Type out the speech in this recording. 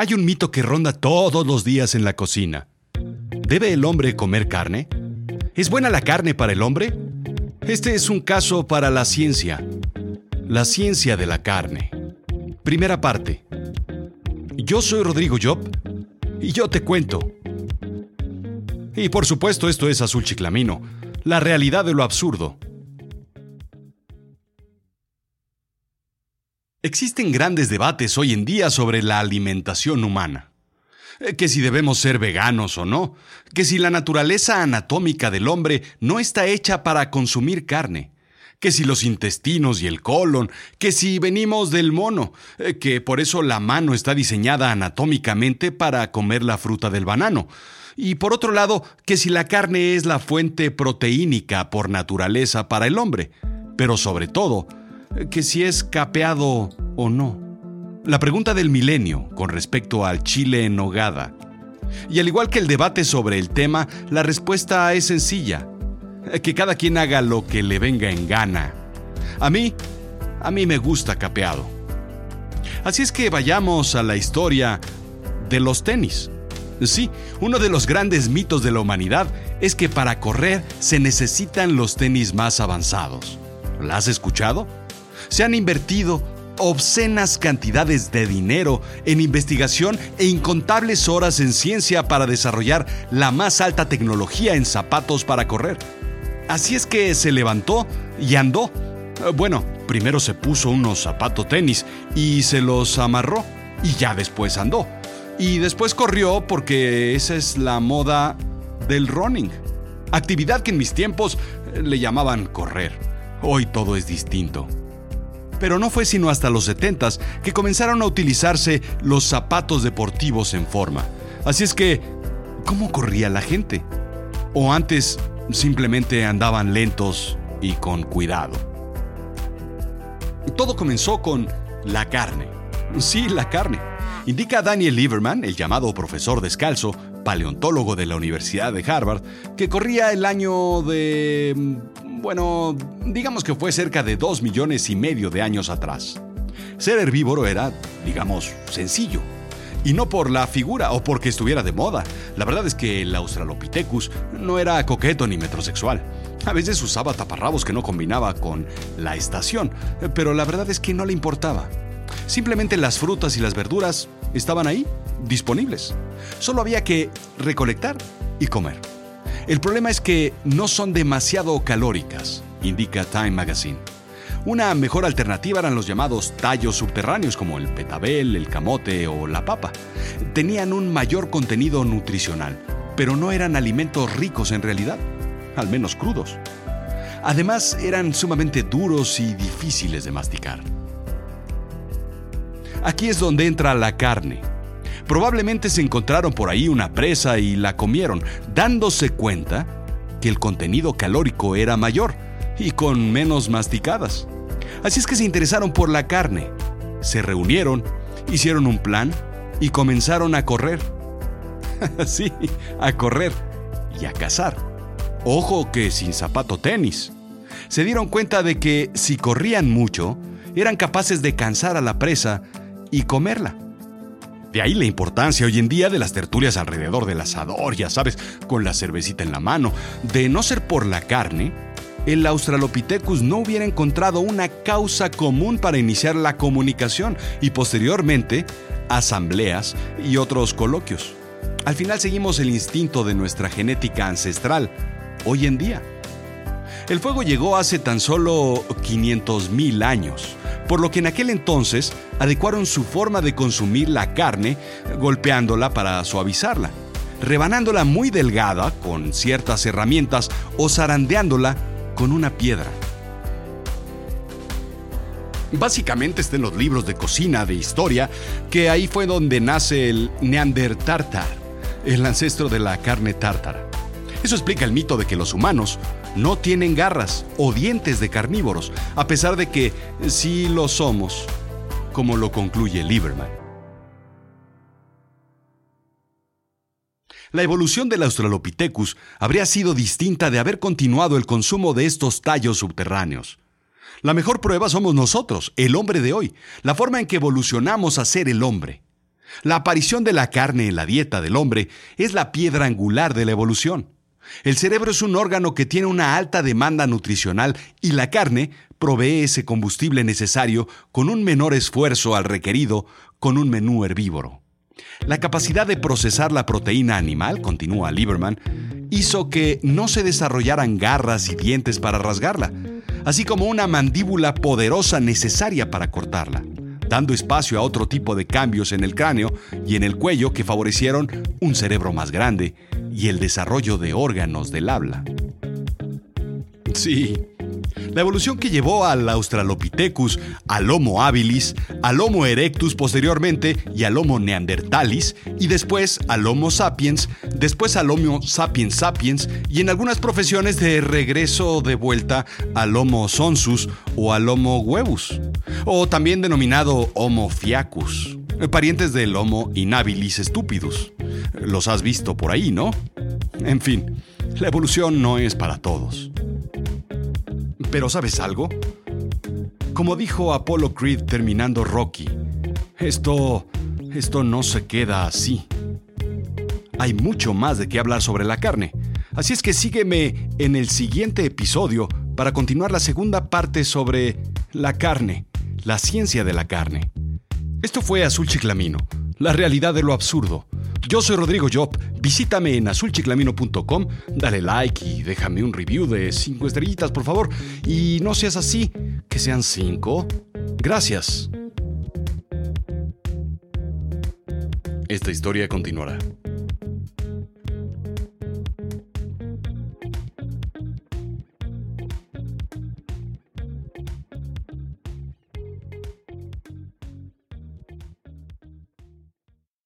Hay un mito que ronda todos los días en la cocina. ¿Debe el hombre comer carne? ¿Es buena la carne para el hombre? Este es un caso para la ciencia. La ciencia de la carne. Primera parte. Yo soy Rodrigo Job y yo te cuento. Y por supuesto esto es Azul Chiclamino, la realidad de lo absurdo. Existen grandes debates hoy en día sobre la alimentación humana. Eh, que si debemos ser veganos o no, que si la naturaleza anatómica del hombre no está hecha para consumir carne, que si los intestinos y el colon, que si venimos del mono, eh, que por eso la mano está diseñada anatómicamente para comer la fruta del banano, y por otro lado, que si la carne es la fuente proteínica por naturaleza para el hombre, pero sobre todo, que si es capeado o no. La pregunta del milenio con respecto al chile en nogada. Y al igual que el debate sobre el tema, la respuesta es sencilla. Que cada quien haga lo que le venga en gana. A mí, a mí me gusta capeado. Así es que vayamos a la historia de los tenis. Sí, uno de los grandes mitos de la humanidad es que para correr se necesitan los tenis más avanzados. ¿La has escuchado? Se han invertido obscenas cantidades de dinero en investigación e incontables horas en ciencia para desarrollar la más alta tecnología en zapatos para correr. Así es que se levantó y andó. Bueno, primero se puso unos zapatos tenis y se los amarró y ya después andó. Y después corrió porque esa es la moda del running. Actividad que en mis tiempos le llamaban correr. Hoy todo es distinto. Pero no fue sino hasta los 70 que comenzaron a utilizarse los zapatos deportivos en forma. Así es que, ¿cómo corría la gente? ¿O antes simplemente andaban lentos y con cuidado? Todo comenzó con la carne. Sí, la carne. Indica Daniel Lieberman, el llamado profesor descalzo, paleontólogo de la Universidad de Harvard, que corría el año de bueno, digamos que fue cerca de dos millones y medio de años atrás. Ser herbívoro era, digamos, sencillo. Y no por la figura o porque estuviera de moda. La verdad es que el Australopithecus no era coqueto ni metrosexual. A veces usaba taparrabos que no combinaba con la estación, pero la verdad es que no le importaba. Simplemente las frutas y las verduras estaban ahí, disponibles. Solo había que recolectar y comer. El problema es que no son demasiado calóricas, indica Time Magazine. Una mejor alternativa eran los llamados tallos subterráneos como el petabel, el camote o la papa. Tenían un mayor contenido nutricional, pero no eran alimentos ricos en realidad, al menos crudos. Además, eran sumamente duros y difíciles de masticar. Aquí es donde entra la carne, Probablemente se encontraron por ahí una presa y la comieron, dándose cuenta que el contenido calórico era mayor y con menos masticadas. Así es que se interesaron por la carne. Se reunieron, hicieron un plan y comenzaron a correr. sí, a correr y a cazar. Ojo que sin zapato tenis. Se dieron cuenta de que si corrían mucho, eran capaces de cansar a la presa y comerla. De ahí la importancia hoy en día de las tertulias alrededor del asador, ya sabes, con la cervecita en la mano. De no ser por la carne, el Australopithecus no hubiera encontrado una causa común para iniciar la comunicación y posteriormente asambleas y otros coloquios. Al final seguimos el instinto de nuestra genética ancestral, hoy en día. El fuego llegó hace tan solo 500.000 años por lo que en aquel entonces adecuaron su forma de consumir la carne golpeándola para suavizarla, rebanándola muy delgada con ciertas herramientas o zarandeándola con una piedra. Básicamente está en los libros de cocina, de historia, que ahí fue donde nace el Neandertartar, el ancestro de la carne tártara. Eso explica el mito de que los humanos no tienen garras o dientes de carnívoros, a pesar de que sí lo somos, como lo concluye Lieberman. La evolución del Australopithecus habría sido distinta de haber continuado el consumo de estos tallos subterráneos. La mejor prueba somos nosotros, el hombre de hoy, la forma en que evolucionamos a ser el hombre. La aparición de la carne en la dieta del hombre es la piedra angular de la evolución. El cerebro es un órgano que tiene una alta demanda nutricional y la carne provee ese combustible necesario con un menor esfuerzo al requerido con un menú herbívoro. La capacidad de procesar la proteína animal, continúa Lieberman, hizo que no se desarrollaran garras y dientes para rasgarla, así como una mandíbula poderosa necesaria para cortarla, dando espacio a otro tipo de cambios en el cráneo y en el cuello que favorecieron un cerebro más grande y el desarrollo de órganos del habla. Sí, la evolución que llevó al Australopithecus, al Homo habilis, al Homo erectus posteriormente y al Homo neanderthalis, y después al Homo sapiens, después al Homo sapiens sapiens, y en algunas profesiones de regreso de vuelta al Homo sonsus o al Homo huevus, o también denominado Homo fiacus, parientes del Homo inhabilis stupidus. Los has visto por ahí, ¿no? En fin, la evolución no es para todos. Pero ¿sabes algo? Como dijo Apollo Creed terminando Rocky, esto, esto no se queda así. Hay mucho más de qué hablar sobre la carne, así es que sígueme en el siguiente episodio para continuar la segunda parte sobre la carne, la ciencia de la carne. Esto fue Azul Chiclamino, la realidad de lo absurdo. Yo soy Rodrigo Job. Visítame en azulchiclamino.com, dale like y déjame un review de 5 estrellitas, por favor. Y no seas así, que sean 5. Gracias. Esta historia continuará.